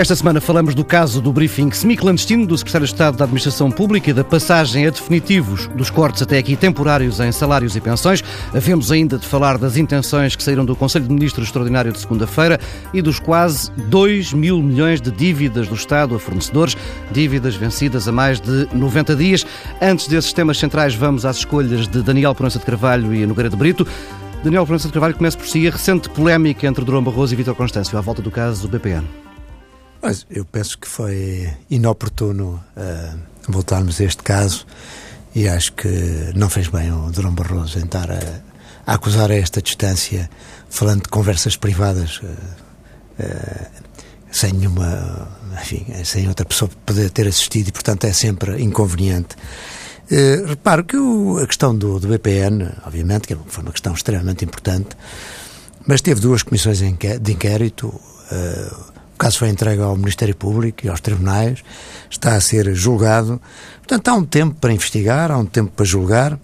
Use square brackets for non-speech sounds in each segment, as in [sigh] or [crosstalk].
Esta semana falamos do caso do briefing semi-clandestino do Secretário de Estado da Administração Pública e da passagem a definitivos dos cortes até aqui temporários em salários e pensões. Havemos ainda de falar das intenções que saíram do Conselho de Ministros Extraordinário de segunda-feira e dos quase 2 mil milhões de dívidas do Estado a fornecedores, dívidas vencidas a mais de 90 dias. Antes desses temas centrais, vamos às escolhas de Daniel Proença de Carvalho e Nogueira de Brito. Daniel Proença de Carvalho começa por si a recente polémica entre Durão Barroso e Vítor Constâncio à volta do caso do BPN. Mas eu penso que foi inoportuno uh, voltarmos a este caso e acho que não fez bem o Durão Barroso em estar a, a acusar a esta distância, falando de conversas privadas, uh, uh, sem nenhuma, enfim, sem outra pessoa poder ter assistido e, portanto, é sempre inconveniente. Uh, reparo que o, a questão do, do BPN, obviamente, que foi uma questão extremamente importante, mas teve duas comissões de inquérito. Uh, caso foi entregue ao Ministério Público e aos tribunais, está a ser julgado. Portanto, há um tempo para investigar, há um tempo para julgar,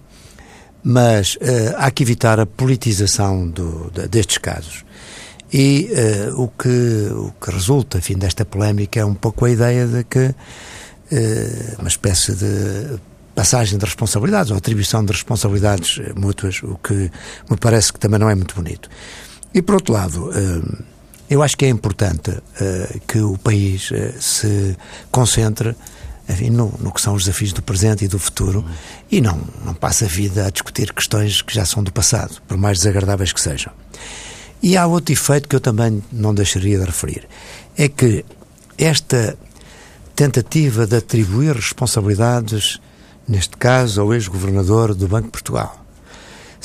mas uh, há que evitar a politização do, de, destes casos. E uh, o, que, o que resulta, enfim, desta polémica é um pouco a ideia de que uh, uma espécie de passagem de responsabilidades ou atribuição de responsabilidades mútuas, o que me parece que também não é muito bonito. E por outro lado, eu acho que é importante uh, que o país uh, se concentre enfim, no, no, que são os desafios do presente e do futuro uhum. e não, não passe a vida a discutir questões que já são do passado, por mais desagradáveis que sejam. E há outro efeito que eu também não deixaria de referir: é que esta tentativa de atribuir responsabilidades, neste caso ao ex-governador do Banco de Portugal,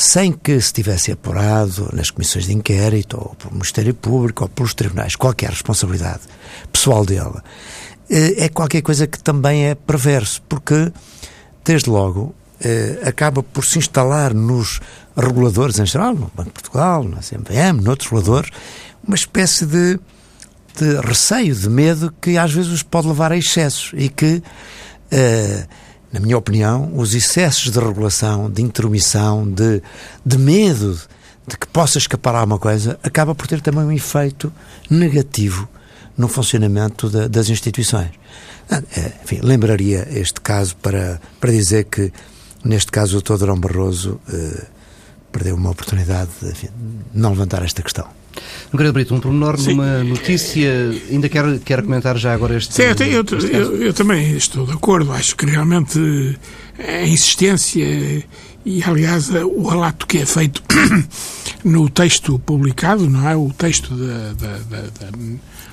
sem que se tivesse apurado nas comissões de inquérito, ou pelo Ministério Público, ou pelos tribunais, qualquer responsabilidade pessoal dele, eh, é qualquer coisa que também é perverso, porque, desde logo, eh, acaba por se instalar nos reguladores em geral, no Banco de Portugal, na CMVM, noutros reguladores, uma espécie de, de receio, de medo que às vezes os pode levar a excessos e que uh, na minha opinião, os excessos de regulação, de intromissão, de, de medo de que possa escapar alguma coisa, acaba por ter também um efeito negativo no funcionamento de, das instituições. Ah, é, enfim, lembraria este caso para, para dizer que, neste caso, o Dr. Durão Barroso eh, perdeu uma oportunidade de enfim, não levantar esta questão. Nogueira Brito, um pormenor Sim. numa notícia, ainda quer, quer comentar já agora este. Sim, eu, eu, eu, eu, também estou de acordo, acho que realmente a insistência e, aliás, o relato que é feito [coughs] no texto publicado, não é? O texto da, da, da, da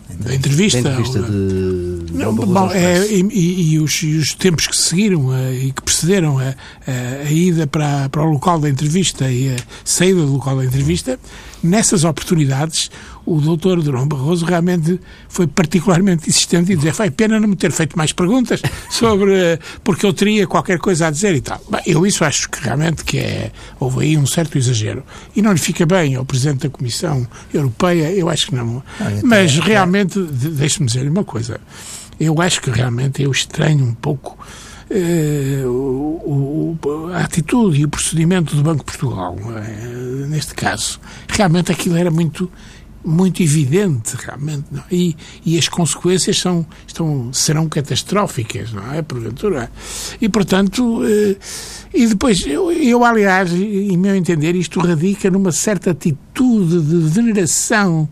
da entrevista. Da entrevista de. Não, bom, é, e, e, os, e, os, tempos que seguiram uh, e que precederam a, a, a, ida para, para o local da entrevista e a saída do local da entrevista, nessas oportunidades, o doutor Durão Barroso realmente foi particularmente insistente e dizer foi pena não me ter feito mais perguntas sobre porque eu teria qualquer coisa a dizer e tal. Bem, eu isso acho que realmente que é, houve aí um certo exagero. E não lhe fica bem ao Presidente da Comissão Europeia, eu acho que não. Ah, então Mas é realmente, deixe-me dizer-lhe uma coisa, eu acho que realmente eu estranho um pouco eh, o, o, a atitude e o procedimento do Banco de Portugal, eh, neste caso. Realmente aquilo era muito muito evidente, realmente, não? É? E, e as consequências são, estão, serão catastróficas, não é? Porventura. E, portanto, eh, e depois, eu, eu, aliás, em meu entender, isto radica numa certa atitude de veneração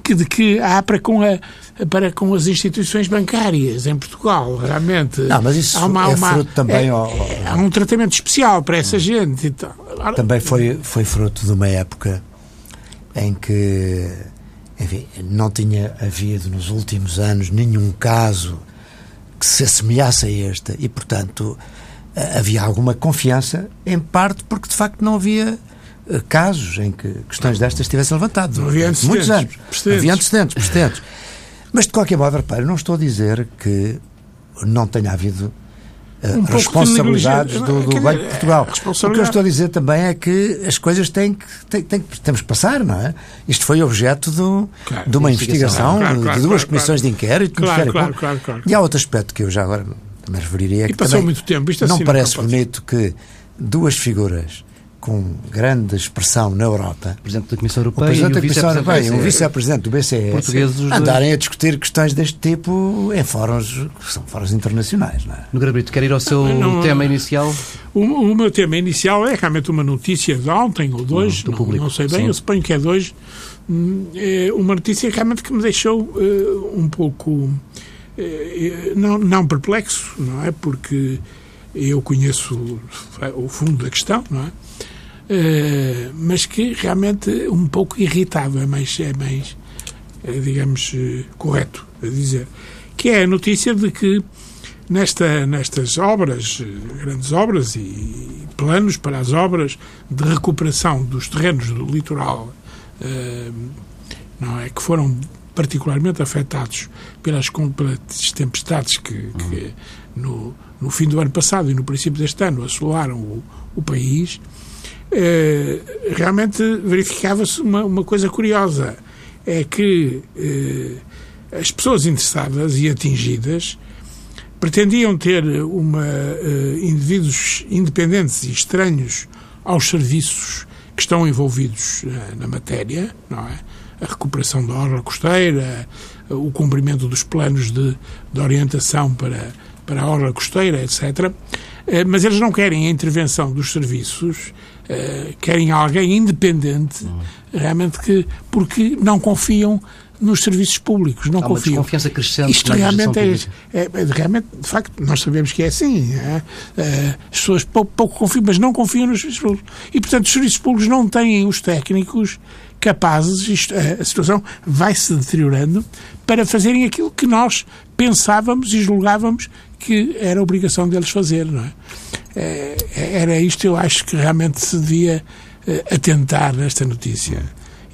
que, de que há para com a para com as instituições bancárias em Portugal, realmente. Não, mas isso há uma, é uma, fruto também... É, ao... Há um tratamento especial para essa hum. gente. Então. Também foi, foi fruto de uma época em que enfim, não tinha havido nos últimos anos nenhum caso que se assemelhasse a este e, portanto, havia alguma confiança, em parte porque de facto não havia casos em que questões destas tivessem levantado. Havia. Muitos anos. Precedentes. Havia antecedentes, precedentes. Mas, de qualquer modo, repare, não estou a dizer que não tenha havido uh, um responsabilidades do, do Banco de Portugal. O que eu estou a dizer também é que as coisas têm que, têm, têm, temos que passar, não é? Isto foi objeto do, claro, de uma investigação, claro, claro, de duas comissões de inquérito. Claro, claro, claro, claro, E há outro aspecto que eu já agora me referiria. E que passou muito tempo. Isto não assim parece não bonito que duas figuras com grande expressão na Europa, o Presidente da Comissão Europeia o Presidente e da Comissão Europeia e o Vice-Presidente do BCE Portugueses, os dois. andarem a discutir questões deste tipo em fóruns que são fóruns internacionais. Não é? No Brito, quer ir ao seu Não, tema inicial? O, o meu tema inicial é realmente uma notícia de ontem ou de hoje, do não, público, não sei bem, sim. eu suponho que é de hoje, Hum, é uma notícia realmente que me deixou eh, um pouco eh, não, não perplexo, não é? Porque eu conheço o, o fundo da questão, não é? Eh, mas que realmente um pouco irritado, é mais, é mais eh, digamos, eh, correto a dizer, que é a notícia de que nesta, nestas obras, grandes obras e planos para as obras de recuperação dos terrenos do litoral, não é, que foram particularmente afetados pelas, pelas tempestades que, que no, no fim do ano passado e no princípio deste ano assolaram o, o país, eh, realmente verificava-se uma, uma coisa curiosa. É que eh, as pessoas interessadas e atingidas pretendiam ter uma, eh, indivíduos independentes e estranhos aos serviços que estão envolvidos eh, na matéria, não é? A recuperação da orla costeira, o cumprimento dos planos de, de orientação para, para a orla costeira, etc. Eh, Mas eles não querem a intervenção dos serviços, eh, querem alguém independente, realmente que, porque não confiam nos serviços públicos, não Há uma confiam. desconfiança crescente Isto na realmente é, é, é- realmente, de facto, nós sabemos que é assim. é? Eh, As pessoas pouco, pouco confiam, mas não confiam nos serviços públicos. E, portanto, os serviços públicos não têm os técnicos capazes, isto, a, a situação vai se deteriorando, para fazerem aquilo que nós pensávamos e julgávamos que era obrigação deles fazer, não é? Eh, Era isto, eu acho que realmente se devia eh, atentar nesta notícia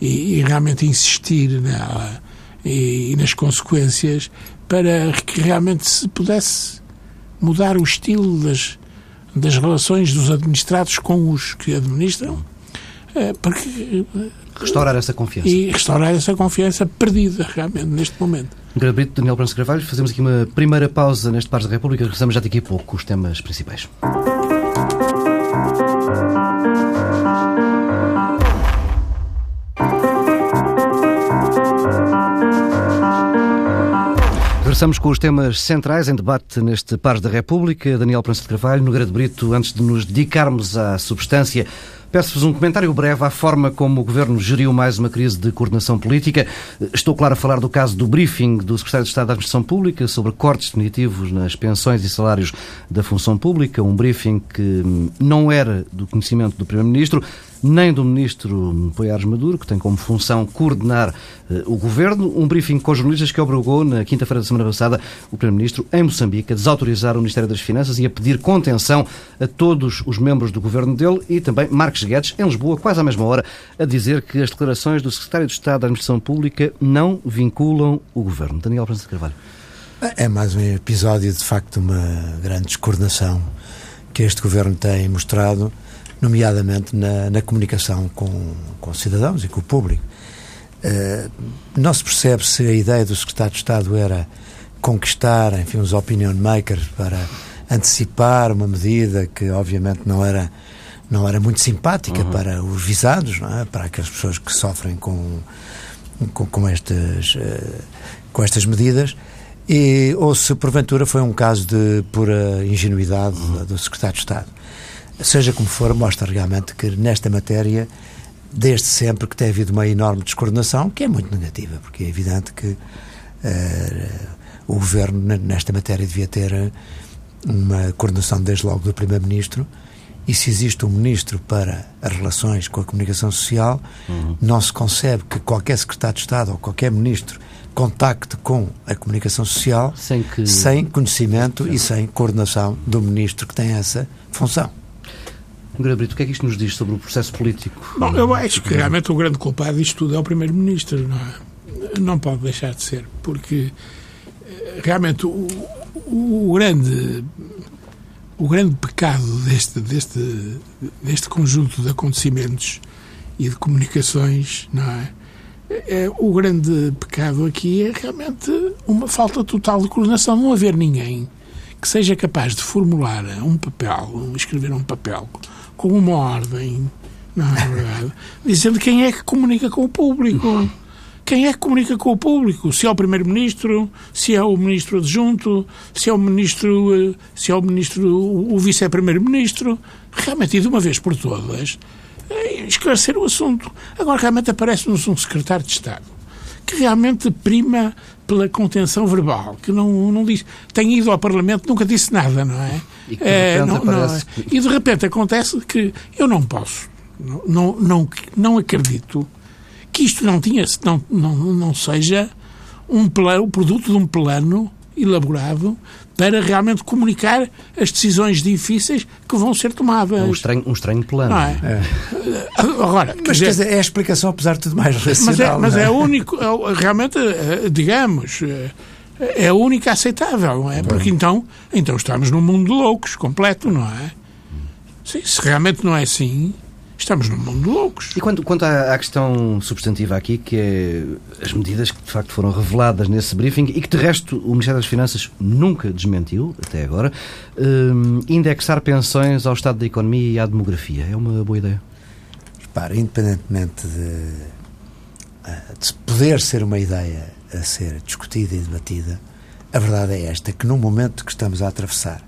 e, e realmente insistir nela e, e nas consequências para que realmente se pudesse mudar o estilo das, das relações dos administrados com os que administram, eh, porque, eh, Restaurar essa confiança. e restaurar essa confiança perdida realmente neste momento. Grande Brito, Daniel Branco Carvalho, fazemos aqui uma primeira pausa neste Pares da República. Regressamos já daqui a pouco com os temas principais. Regressamos com os temas centrais em debate neste Pares da República. Daniel Prança de Carvalho, no Grande Brito, antes de nos dedicarmos à substância, peço-vos um comentário breve à forma como o Governo geriu mais uma crise de coordenação política. Estou, claro, a falar do caso do briefing do Secretário de Estado da Administração Pública sobre cortes definitivos nas pensões e salários da função pública, um briefing que não era do conhecimento do Primeiro-Ministro, nem do Ministro Poiares Maduro, que tem como função coordenar eh, o Governo, um briefing com jornalistas que obrigou, na quinta-feira da semana passada, o Primeiro-Ministro, em Moçambique, a desautorizar o Ministério das Finanças e a pedir contenção a todos os membros do Governo dele e também Marcos Guedes, em Lisboa, quase à mesma hora, a dizer que as declarações do Secretário de Estado da Administração Pública não vinculam o Governo. Daniel Prança de Carvalho. É mais um episódio, de facto, uma grande descoordenação que este governo tem mostrado, nomeadamente na, na comunicação com, com os cidadãos e com o público. Eh, não se percebe se a ideia do secretário de Estado era conquistar, enfim, os opinion makers para antecipar uma medida que, obviamente, não era não era muito simpática para os visados, não é? para aquelas pessoas que sofrem com com, com estas eh, com estas medidas e, ou se porventura foi um caso de pura ingenuidade do- do secretário de Estado. Seja como for, mostra realmente que nesta matéria, desde sempre que tem havido uma enorme descoordenação, que é muito negativa, porque é evidente que eh, o governo ne- nesta matéria devia ter eh, uma coordenação desde logo do primeiro-ministro e se existe um ministro para as relações com a comunicação social, não se concebe que qualquer secretário de Estado ou qualquer ministro contacte com a comunicação social Sem que- sem conhecimento e sem coordenação do ministro que tem essa função. Grande Brito, o que é que isto nos diz sobre o processo político? Bom, eu acho que realmente o grande culpado disto tudo é o Primeiro-Ministro, não é? Não pode deixar de ser, porque eh, realmente o, o grande o grande pecado deste, deste, deste conjunto de acontecimentos e de comunicações, não é? É, o grande pecado aqui é realmente uma falta total de coordenação, não haver ninguém que seja capaz de formular um papel, escrever um papel com uma ordem Não é verdade. Dizendo quem é que comunica com o público. Quem é que comunica com o público? Se é o Primeiro-Ministro, se é o Ministro adjunto, se é o Ministro, eh, se é o Ministro, o Vice-Primeiro-Ministro. Realmente, e de uma vez por todas, eh, esclarecer o assunto. Agora, realmente aparece-nos um Secretário de Estado que realmente prima pela contenção verbal, que não, não diz. Tem ido ao Parlamento, nunca disse nada, não é? E, é, não, não é. e de repente acontece que eu não posso, não, não, não, não acredito que isto não, tinha, não, não, não seja um plano, o produto de um plano elaborado para realmente comunicar as decisões difíceis que vão ser tomadas. Um estranho, um estranho plano. Não é? é. Agora, mas quer dizer, é a explicação, apesar de tudo, mais racional. Mas é, mas é? é único, é, realmente, é, digamos, é, a única aceitável, não é? Porque então, então estamos num mundo de loucos, completo, não é? Sim, se realmente não é assim, Estamos num mundo de loucos. E quanto, quanto à, à, questão substantiva aqui, que é as medidas que de facto foram reveladas nesse briefing e que de resto o Ministério das Finanças nunca desmentiu, até agora, um, indexar pensões ao estado da economia e à demografia. É uma boa ideia? Repara, independentemente de, eh, de poder ser uma ideia a ser discutida e debatida, a verdade é esta, que no momento que estamos a atravessar,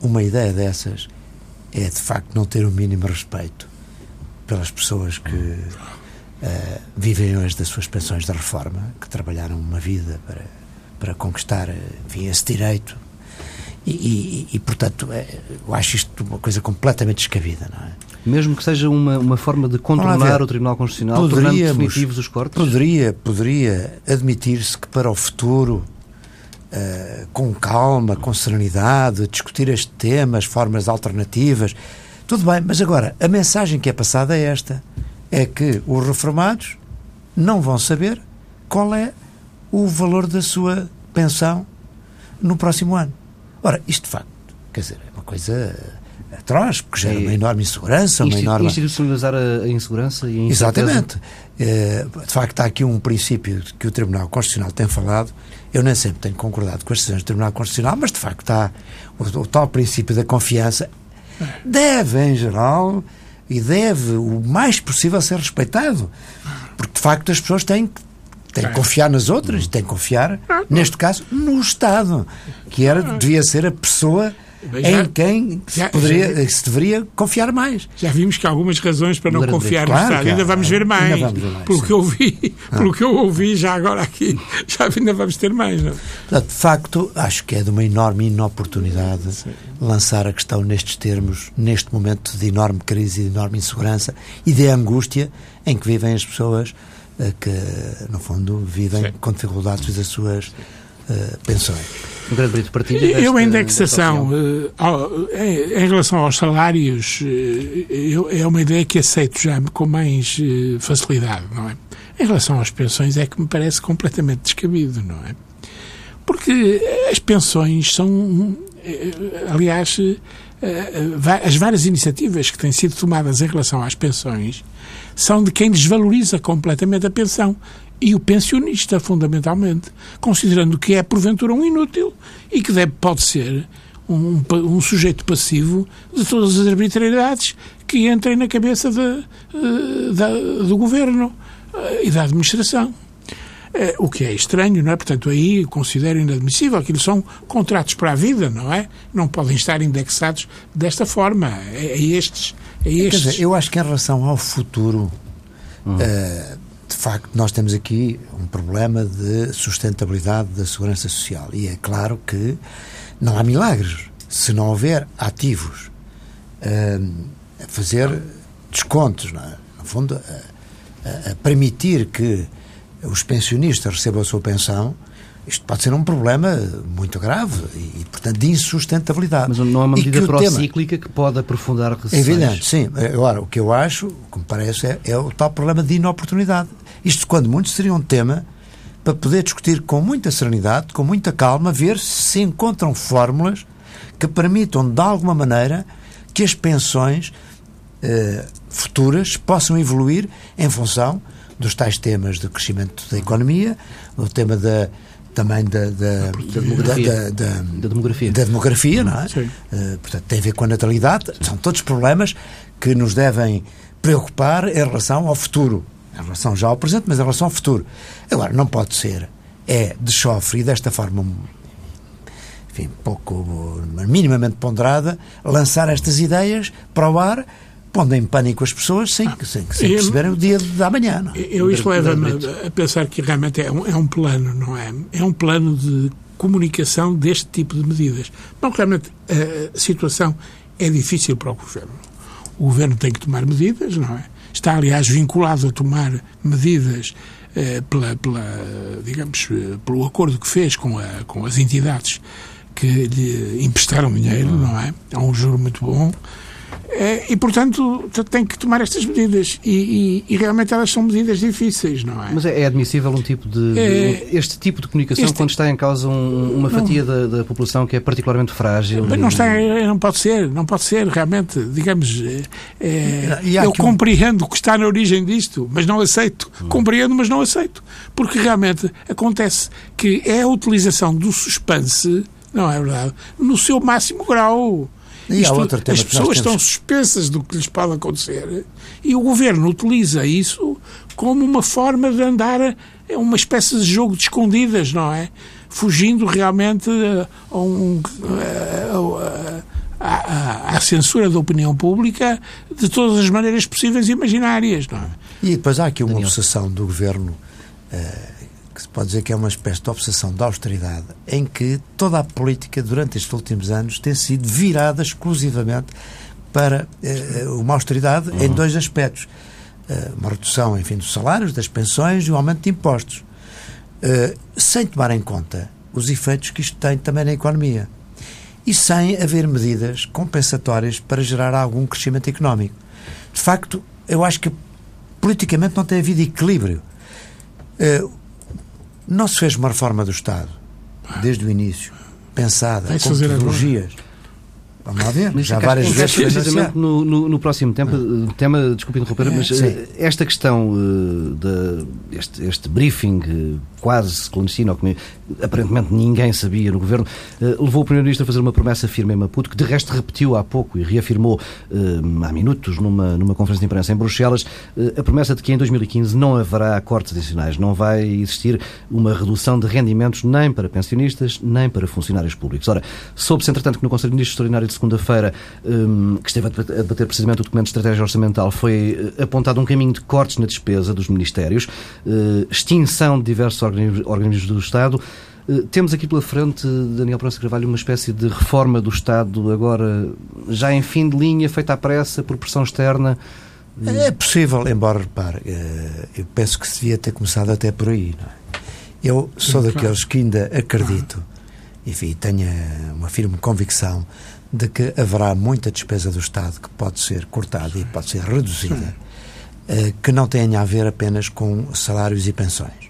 uma ideia dessas é de facto não ter o mínimo respeito pelas pessoas que uh, vivem hoje das suas pensões da reforma, que trabalharam uma vida para, para conquistar enfim, esse direito. E, e, e, portanto, é, eu acho isto uma coisa completamente descabida, não é? Mesmo que seja uma, uma forma de contornar o Tribunal Constitucional, tornando definitivos os cortes? Poderia, poderia admitir-se que para o futuro, uh, com calma, com serenidade, discutir este tema, as formas alternativas, tudo bem, mas agora, a mensagem que é passada é esta: é que os reformados não vão saber qual é o valor da sua pensão no próximo ano. Ora, isto de facto, quer dizer, é uma coisa atroz, porque gera uma enorme insegurança, uma enorme... Institucionalizar a, insegurança e a Exatamente. É, de facto, há aqui um princípio que o Tribunal Constitucional tem falado, eu nem sempre tenho concordado com as decisões do Tribunal Constitucional, mas de facto há o, o tal princípio da confiança deve, em geral, e deve o mais possível ser respeitado. Porque, de facto, as pessoas têm que têm que confiar nas outras, têm que confiar, neste caso, no Estado, que era, devia ser a pessoa já, em quem já, poderia, já, se deveria confiar mais. Já vimos que há algumas razões para não confiar claro, no Estado. Ainda vamos ver mais. Ainda vamos ver mais pelo, que eu ouvi, ah. pelo que eu ouvi já agora aqui, [laughs] já ainda vamos ter mais. Não? Portanto, de facto, acho que é de uma enorme inoportunidade sim. lançar a questão nestes termos, neste momento de enorme crise, de enorme insegurança e de angústia em que vivem as pessoas que, no fundo, vivem sim. com dificuldades das suas uh, pensões. Um grande período de partilha. Eu, a indexação, uh, em relação aos salários, uh, eu, é uma ideia que aceito já com mais uh, facilidade, não é? Em relação às pensões, é que me parece completamente descabido, não é? Porque as pensões são, aliás, as várias iniciativas que têm sido tomadas em relação às pensões são de quem desvaloriza completamente a pensão e o pensionista, fundamentalmente, considerando que é, porventura, um inútil e que deve, pode ser um, um sujeito passivo de todas as arbitrariedades que entrem na cabeça de, eh, de, do governo eh, e da administração. Eh, o que é estranho, não é? Portanto, aí considero inadmissível. Aquilo são contratos para a vida, não é? Não podem estar indexados desta forma. É, é estes. É estes. Quer dizer, eu acho que em relação ao futuro. Hum. Uh, de facto, nós temos aqui um problema de sustentabilidade da segurança social. E é claro que não há milagres. Se não houver ativos uh, a fazer descontos, é? no fundo, a, a, permitir que os pensionistas recebam a sua pensão, isto pode ser um problema muito grave e, portanto, de insustentabilidade. Mas não há uma medida procíclica que pode aprofundar recessões? É evidente, sim. Agora, o que eu acho, o que me parece, é, é o tal problema de inoportunidade. Isto, quando muito, seria um tema para poder discutir com muita serenidade, com muita calma, ver se se encontram fórmulas que permitam, de alguma maneira, que as pensões eh, futuras possam evoluir em função dos tais temas do crescimento da economia, do tema da também da, da, da demografia. Da, da, demografia. Da demografia, não é? Uh, portanto, tem a ver com a natalidade. São todos problemas que nos devem preocupar em relação ao futuro. Em relação já ao presente, mas em relação ao futuro. Agora, não pode ser. É de chofre e desta forma enfim, pouco, minimamente ponderada, lançar estas ideias para o ar pondo em pânico as pessoas sem, ah, sem, sem perceberem o dia da manhã. Não? É? Eu isto leva-me a pensar que realmente é um, é um plano, não é? É um plano de comunicação deste tipo de medidas. Não, realmente a situação é difícil para o Governo. O Governo tem que tomar medidas, não é? Está, aliás, vinculado a tomar medidas eh, pela, pela, digamos, pelo acordo que fez com, a, com as entidades que lhe emprestaram dinheiro, não é? É um juro muito bom. É, e, portanto, tem que tomar estas medidas. E, e, e, realmente elas são medidas difíceis, não é? Mas é, é admissível um tipo de. É, este tipo de comunicação este, quando está em causa um, uma fatia da, da, população que é particularmente frágil? Mas não, está, não pode ser, não pode ser, realmente. Digamos, é, eu compreendo o que está na origem disto, mas não aceito. Hum. Compreendo, mas não aceito. Porque realmente acontece que é a utilização do suspense, não é verdade, no seu máximo grau. E Isto, outro tema as pessoas estão suspensas do que lhes pode acontecer e o governo utiliza isso como uma forma de andar é uma espécie de jogo de escondidas, não é? Fugindo realmente a, um, a, a, à censura da opinião pública de todas as maneiras possíveis e imaginárias, não é? E depois há aqui uma Daniel. obsessão do governo. Uh, que se pode dizer que é uma espécie de obsessão da austeridade, em que toda a política durante estes últimos anos tem sido virada exclusivamente para uh, uma austeridade uhum. em dois aspectos. Uh, uma redução, enfim, dos salários, das pensões e o um aumento de impostos. Uh, sem tomar em conta os efeitos que isto tem também na economia. E sem haver medidas compensatórias para gerar algum crescimento económico. De facto, eu acho que politicamente não tem havido equilíbrio. Uh, não se fez uma reforma do Estado, desde o início, pensada, com metodologias. Vamos lá ver, mas já várias vezes precisamente no, no, no, próximo tema, tema desculpe interromper, mas Sim. Eh, esta questão uh, de, este, este briefing uh, quase clandestino, que aparentemente ninguém sabia no governo, uh, levou o Primeiro-Ministro a fazer uma promessa firme em Maputo, que de resto repetiu há pouco e reafirmou há minutos numa, numa conferência de imprensa em Bruxelas, a promessa de que em 2015 não haverá cortes adicionais, não vai existir uma redução de rendimentos nem para pensionistas, nem para funcionários públicos. Ora, soube-se entretanto que no Conselho de Ministros Extraordinário de segunda-feira, um, que esteve a debater precisamente o documento de estratégia orçamental, foi eh, apontado um caminho de cortes na despesa dos ministérios, uh, extinção de diversos organismos do Estado. Uh, temos aqui pela frente, Daniel Pronto Carvalho, uma espécie de reforma do Estado, agora já em fim de linha, feita à pressa, por pressão externa. É possível, embora, repare, eu penso que se devia ter começado até por aí. É? Eu sou daqueles que ainda acredito, enfim, tenho uma firme convicção de que haverá muita despesa do Estado que pode ser cortada e pode ser reduzida, uh, que não tenha a ver apenas com salários e pensões.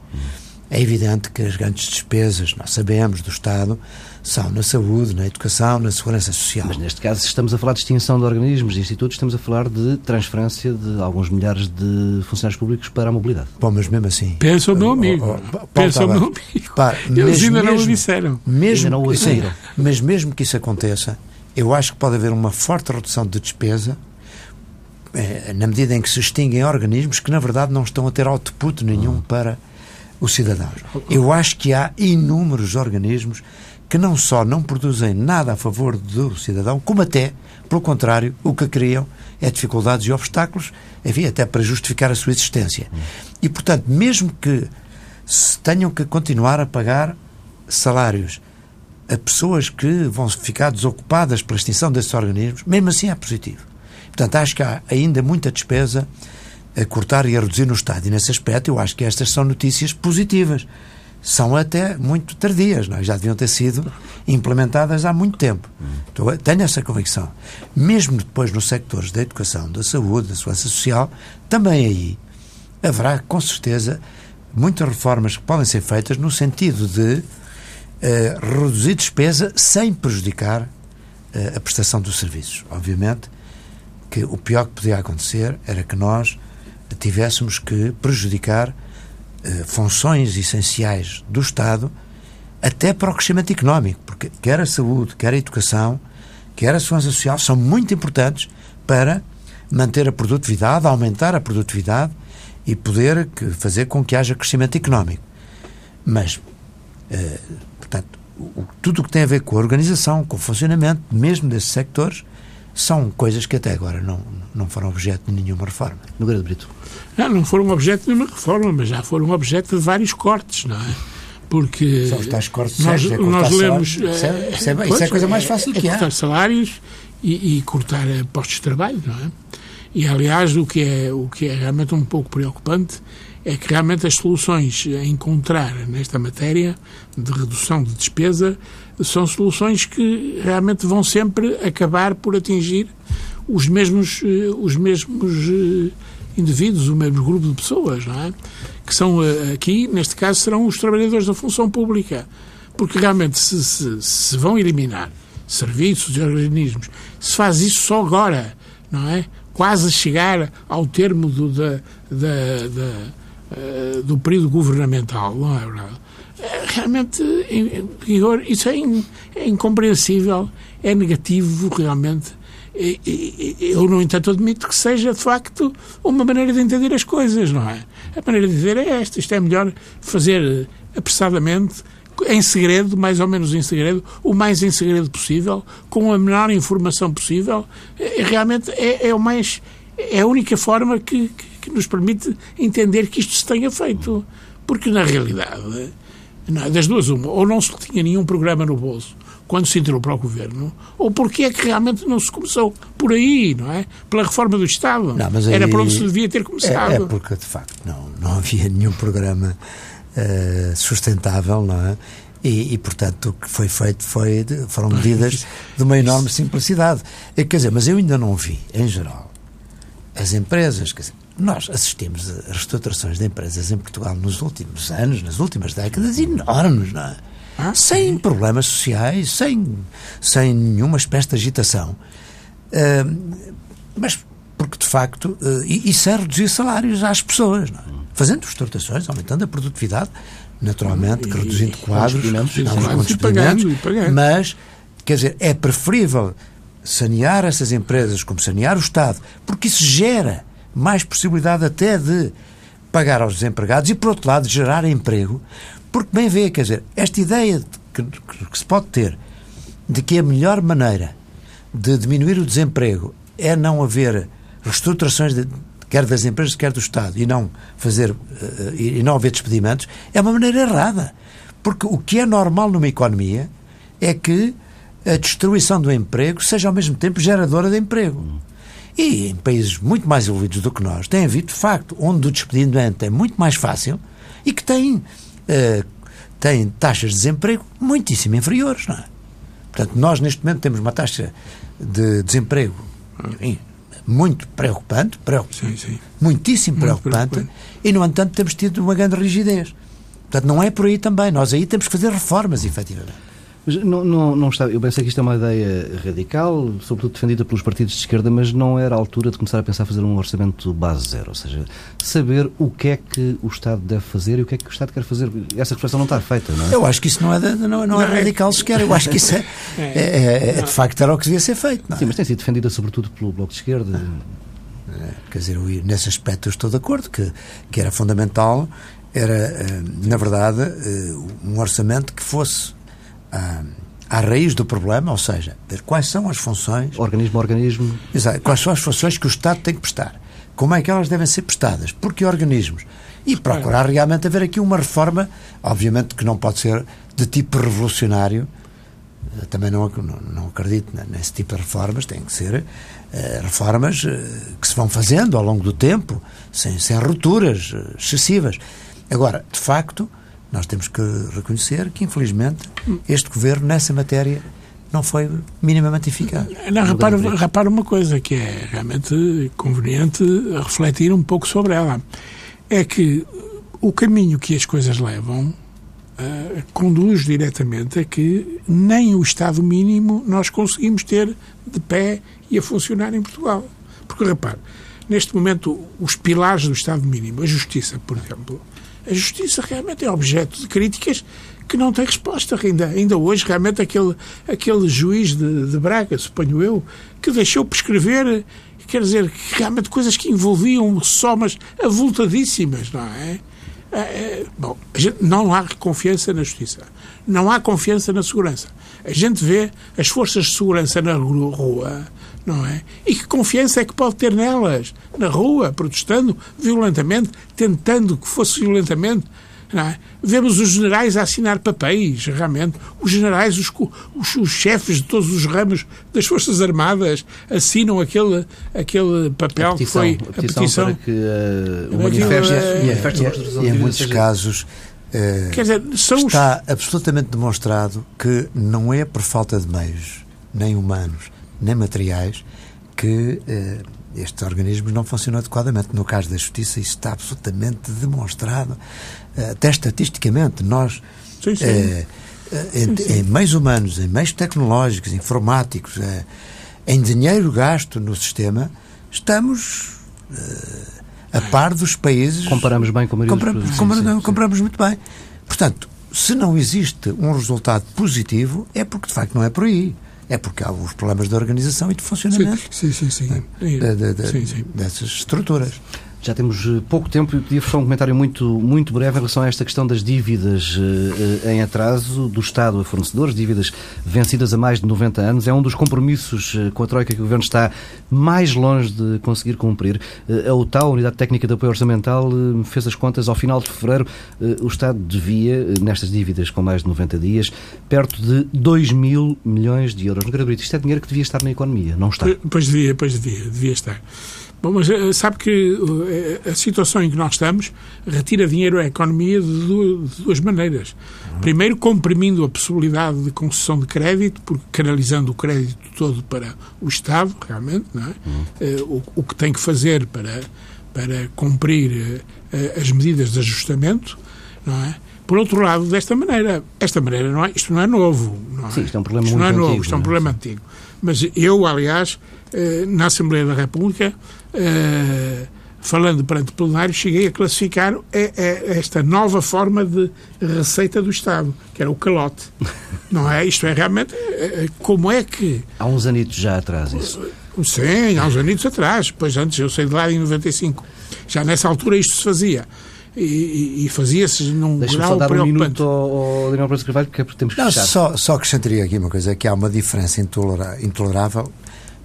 É evidente que as grandes despesas, nós sabemos, do Estado são na saúde, na educação, na segurança social. Mas neste caso estamos a falar de extinção de organismos, de institutos, estamos a falar de transferência de alguns milhares de funcionários públicos para a mobilidade. Bom, mas mesmo assim... Pensa o meu amigo. Oh, oh, Pensa o meu amigo. Pá, Eles ainda não o disseram. Mesmo, ainda não o sim, mas mesmo que isso aconteça, eu acho que pode haver uma forte redução de despesa eh, na medida em que se extinguem organismos que, na verdade, não estão a ter output nenhum para os cidadãos. Eu acho que há inúmeros organismos que não só não produzem nada a favor do cidadão, como até, pelo contrário, o que criam é dificuldades e obstáculos, enfim, até para justificar a sua existência. E, portanto, mesmo que se tenham que continuar a pagar salários a pessoas que vão ficar desocupadas pela extinção desses organismos, mesmo assim é positivo. Portanto, acho que há ainda muita despesa a cortar e a reduzir no Estado. E nesse aspecto, eu acho que estas são notícias positivas. São até muito tardias, não é? já deviam ter sido implementadas há muito tempo. Então, tenho essa convicção. Mesmo depois nos sectores da educação, da saúde, da segurança social, também aí haverá, com certeza, muitas reformas que podem ser feitas no sentido de uh, reduzir despesa sem prejudicar uh, a prestação dos serviços. Obviamente que o pior que podia acontecer era que nós tivéssemos que prejudicar uh, funções essenciais do Estado até para o crescimento económico, porque quer a saúde, quer a educação, quer a segurança social são muito importantes para manter a produtividade, aumentar a produtividade e poder fazer com que haja crescimento económico. Mas, eh, portanto, tudo o que tem a ver com a organização, com o funcionamento, mesmo desses sectores, são coisas que até agora não, não foram objeto de nenhuma reforma. No Grande Brito. Não, não foram objeto de nenhuma reforma, mas já foram objeto de vários cortes, não é? Porque São os tais cortes nós, é nós lemos. Isso é, isso, é, isso é a coisa mais fácil é, que é há. cortar salários e, e cortar postos de trabalho, não é? E, aliás, o que, é, o que é realmente um pouco preocupante é que realmente as soluções a encontrar nesta matéria de redução de despesa são soluções que realmente vão sempre acabar por atingir os mesmos, eh, os mesmos eh, indivíduos, o mesmo grupo de pessoas, não é? Que são eh, aqui, neste caso, serão os trabalhadores da função pública. Porque realmente se, se, se vão eliminar serviços e organismos, se faz isso só agora, não é? quase chegar ao termo do, da, da, da, uh, do período governamental, não é verdade? Eh, realmente, em isso é, in, é incompreensível, é negativo realmente. Eu, no entanto, admito que seja, de facto, uma maneira de entender as coisas, não é? A maneira de dizer é esta. Isto é melhor fazer apressadamente, em segredo, mais ou menos em segredo, o mais em segredo possível, com a menor informação possível, realmente é, é, o mais é a única forma que, que, que, nos permite entender que isto se tenha feito. Porque, na realidade, não, das duas uma, ou não se tinha nenhum programa no bolso quando se entrou para o governo, ou porque é que realmente não se começou por aí, não é? Pela reforma do Estado. Não, aí, Era para onde se devia ter começado. É, é porque, de facto, não, não havia nenhum programa uh, sustentável, não é? E, e, portanto, o que foi feito foi foram medidas de uma enorme simplicidade. É, quer dizer, mas eu ainda não vi, em geral, as empresas. Quer dizer, nós assistimos a reestruturações de empresas em Portugal nos últimos anos, nas últimas décadas, enormes, não é? Ah, sem problemas sociais, sem, sem nenhuma espécie de agitação. Uh, mas porque, de facto, uh, e, e sem reduzir salários às pessoas, não é? fazendo exportações, aumentando a produtividade, naturalmente, que reduzindo quadros, alguns pagando, mas, quer dizer, é preferível sanear essas empresas como sanear o Estado, porque isso gera mais possibilidade até de pagar aos desempregados e, por outro lado, gerar emprego, porque bem vê, quer dizer, esta ideia que, que se pode ter de que a melhor maneira de diminuir o desemprego é não haver reestruturações de, quer das empresas, quer do Estado, e não fazer uh, e não haver despedimentos, é uma maneira errada. Porque o que é normal numa economia é que a destruição do emprego seja ao mesmo tempo geradora de emprego. E em países muito mais evoluídos do que nós, tem havido, de facto, onde o despedimento é muito mais fácil e que tem, uh, tem taxas de desemprego muitíssimo inferiores, não é? Portanto, nós neste momento temos uma taxa de desemprego enfim, muito preocupante, preocupante sim, sim. muitíssimo preocupante, preocupante, e, no entanto, temos tido uma grande rigidez. Portanto, não é por aí também. Nós aí temos que fazer reformas, efetivamente. Mas não, não, não está, eu pensei que isto é uma ideia radical, sobretudo defendida pelos partidos de esquerda, mas não era a altura de começar a pensar fazer um orçamento base zero, ou seja, saber o que é que o Estado deve fazer e o que é que o Estado quer fazer. Essa reflexão não está feita, não é? Eu acho que isso não é, de, não, não é radical sequer, eu acho que isso [laughs] é, é, é, é de facto era o que devia ser feito. Não é? Sim, mas tem sido defendida sobretudo pelo Bloco de Esquerda. É, quer dizer, nesse aspecto eu estou de acordo, que, que era fundamental, era, eh, na verdade, eh, um orçamento que fosse à, à raiz do problema, ou seja, ver quais são as funções. Organismo a organismo. Exato, quais são as funções que o Estado tem que prestar. Como é que elas devem ser prestadas? Por que organismos? E procurar realmente haver aqui uma reforma, obviamente que não pode ser de tipo revolucionário, também não, não, acredito nesse tipo de reformas, tem que ser uh, reformas uh, que se vão fazendo ao longo do tempo, sem, sem rupturas uh, excessivas. Agora, de facto, nós temos que reconhecer que, infelizmente, este governo, nessa matéria, não foi minimamente eficaz. Não, repara, repara uma coisa que é realmente conveniente refletir um pouco sobre ela. É que o caminho que as coisas levam uh, conduz diretamente a que nem o Estado mínimo nós conseguimos ter de pé e a funcionar em Portugal. Porque, repare, neste momento, os pilares do Estado mínimo, a justiça, por exemplo, A justiça realmente é objeto de críticas que não tem resposta ainda. Ainda hoje, realmente, aquele, aquele juiz de, de Braga, suponho eu, que deixou prescrever, quer dizer, realmente coisas que envolviam somas avultadíssimas, não é? é, é bom, não há confiança na justiça. Não há confiança na segurança. A gente vê as forças de segurança na rua, não é? E que confiança é que pode ter nelas? Na rua, protestando violentamente, tentando que fosse violentamente é? Vemos os generais a assinar papéis, realmente. Os generais, os, os, os, chefes de todos os ramos das Forças Armadas assinam aquele, aquele papel a petição, que foi a petição, a petição para que uh, o manifesto, e, em muitos casos uh, dizer, está os... absolutamente demonstrado que não é por falta de meios, nem humanos, nem materiais, que estes organismos não funcionam adequadamente. No caso da justiça, isso está absolutamente demonstrado, eh, até estatisticamente. Nós, sim, sim. É, em, sim, em, meios humanos, em meios tecnológicos, informáticos, é, em dinheiro gasto no sistema, estamos é, a par dos países. Comparamos bem com a maioria compramos, dos comparamos muito bem. Portanto, se não existe um resultado positivo, é porque de facto não é por aí é porque há os problemas de organização e de funcionamento sim, sim, sim, sim. De, de, dessas estruturas. Já temos eh, pouco tempo e pedia só um comentário muito, muito breve em relação a esta questão das dívidas uh, em atraso do Estado a fornecedores, dívidas vencidas há mais de 90 anos. É um dos compromissos com a Troika que o Governo está mais longe de conseguir cumprir. A UTAL, a Unidade Técnica de Apoio Orçamental, fez as contas. Ao final de fevereiro, o Estado devia, nestas dívidas com mais de 90 dias, perto de 2 mil milhões de euros. No Brito, isto é dinheiro que devia estar na economia, não está? Pois devia, pois devia, devia estar. Bom, mas eh, sabe que eh, a situação em que nós estamos retira dinheiro à economia de duas maneiras. Uhum. Primeiro, comprimindo a possibilidade de concessão de crédito, porque canalizando o crédito todo para o Estado, realmente, não é? Uhum. O, o, que tem que fazer para, para cumprir as medidas de ajustamento, não é? Por outro lado, desta maneira, esta maneira não é, isto não é novo, não é? Sim, isto é um problema isto muito não é novo, novo, isto é um problema antigo. Mas eu, aliás, na Assembleia da República, uh, falando perante o plenário, cheguei a classificar é, é, esta nova forma de receita do Estado, que era o calote. [laughs] Não é? Isto é realmente. É, como é que. Há uns anitos já atrás, isso. Sim, há uns anitos atrás. Pois antes, eu saí de lá em 95. Já nessa altura isto se fazia. E, e, fazia-se num Deixa grau só dar preocupante. um minuto ao, ao Daniel Carvalho, porque temos que Não, só, só acrescentaria aqui uma coisa, que há uma diferença intolerável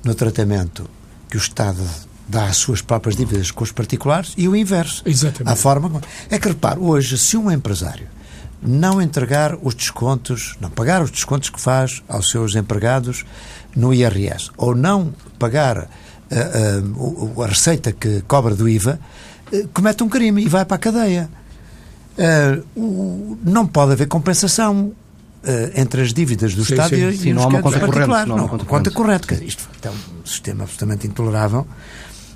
no tratamento que o Estado dá as suas próprias dívidas com os particulares e o inverso. Exatamente. A forma é que repare, hoje se um empresário não entregar os descontos, não pagar os descontos que faz aos seus empregados no IRS ou não pagar uh, uh, a receita que cobra do IVA, uh, comete um crime e vai para a cadeia. não pode haver compensação entre as dívidas do sim, Estado sim. e, sim, e não há uma conta corrente. Não, não há uma conta corrente. Isto é um sistema absolutamente intolerável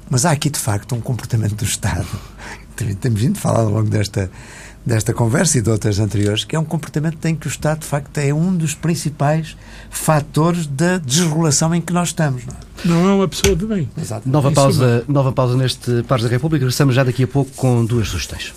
mas há aqui, de facto, um comportamento do Estado, [laughs] temos vindo a falar ao longo desta, desta conversa e de outras anteriores, que é um comportamento em que o Estado, de facto, é um dos principais fatores da desregulação em que nós estamos. Não é, não é uma pessoa de bem. Exato. Nova pausa, nova pausa neste Pares da República. Regressamos já daqui a pouco com duas sugestões.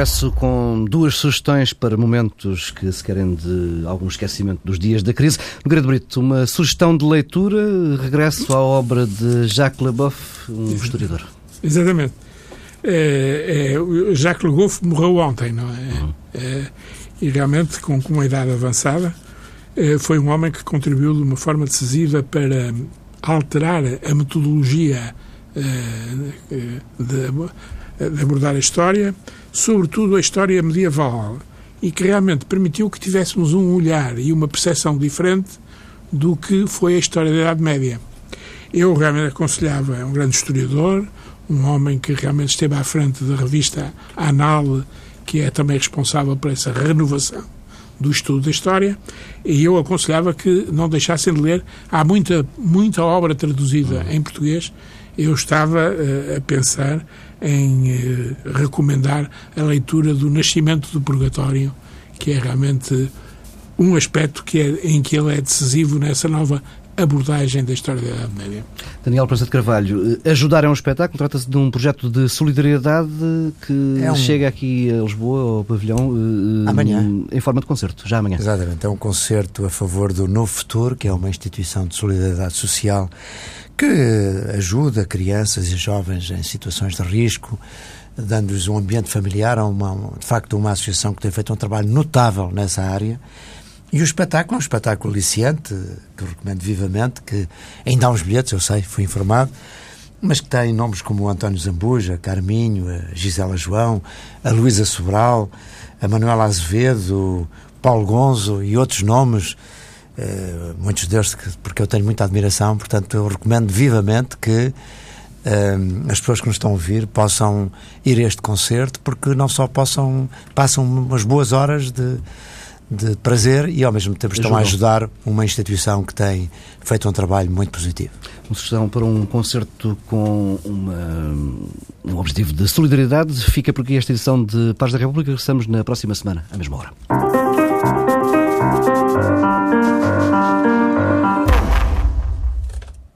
Regresso com duas sugestões para momentos que se querem de algum esquecimento dos dias da crise. Nogueira Brito, uma sugestão de leitura, regresso à obra de Jacques Leboeuf, um historiador. Exatamente. É, é, Jacques Legoff morreu ontem, não é? Uhum. é? E realmente, com, com uma idade avançada, é, foi um homem que contribuiu de uma forma decisiva para alterar a metodologia de, de abordar a história, sobretudo a história medieval, e que realmente permitiu que tivéssemos um olhar e uma percepção diferente do que foi a história da Idade Média. Eu realmente aconselhava, é um grande historiador, um homem que realmente esteve à frente da revista Anal, que é também responsável por essa renovação do estudo da história, e eu aconselhava que não deixassem de ler. Há muita, muita obra traduzida em português. Eu estava uh, a pensar em eh, recomendar a leitura do Nascimento do Purgatório, que é realmente um aspecto que é, em que ele é decisivo nessa nova abordagem da história da Idade Média. Daniel Praça de Carvalho, eh, ajudar é um espetáculo, trata-se de um projeto de solidariedade que é um... chega aqui a Lisboa, ao pavilhão, amanhã. em forma de concerto, já amanhã. Exatamente, é um concerto a favor do Novo Futuro, que é uma instituição de solidariedade social que ajuda crianças e jovens em situações de risco, dando-lhes um ambiente familiar, uma, de facto uma associação que tem feito um trabalho notável nessa área. E o espetáculo é um espetáculo aliciante, que recomendo vivamente, que ainda há uns bilhetes, eu sei, fui informado, mas que tem nomes como António Zambuja, Carminho, a Gisela João, a Luísa Sobral, a Manuela Azevedo, Paulo Gonzo e outros nomes, eh, muitos deles porque eu tenho muita admiração, portanto eu recomendo vivamente que eh, as pessoas que nos estão a ouvir possam ir a este concerto, porque não só possam, passam umas boas horas de de prazer e ao mesmo tempo estão a ajudar uma instituição que tem feito um trabalho muito positivo. Uma sugestão para um concerto com uma, um objetivo de solidariedade. Fica por aqui esta edição de Paz da República. Regressamos na próxima semana, à mesma hora.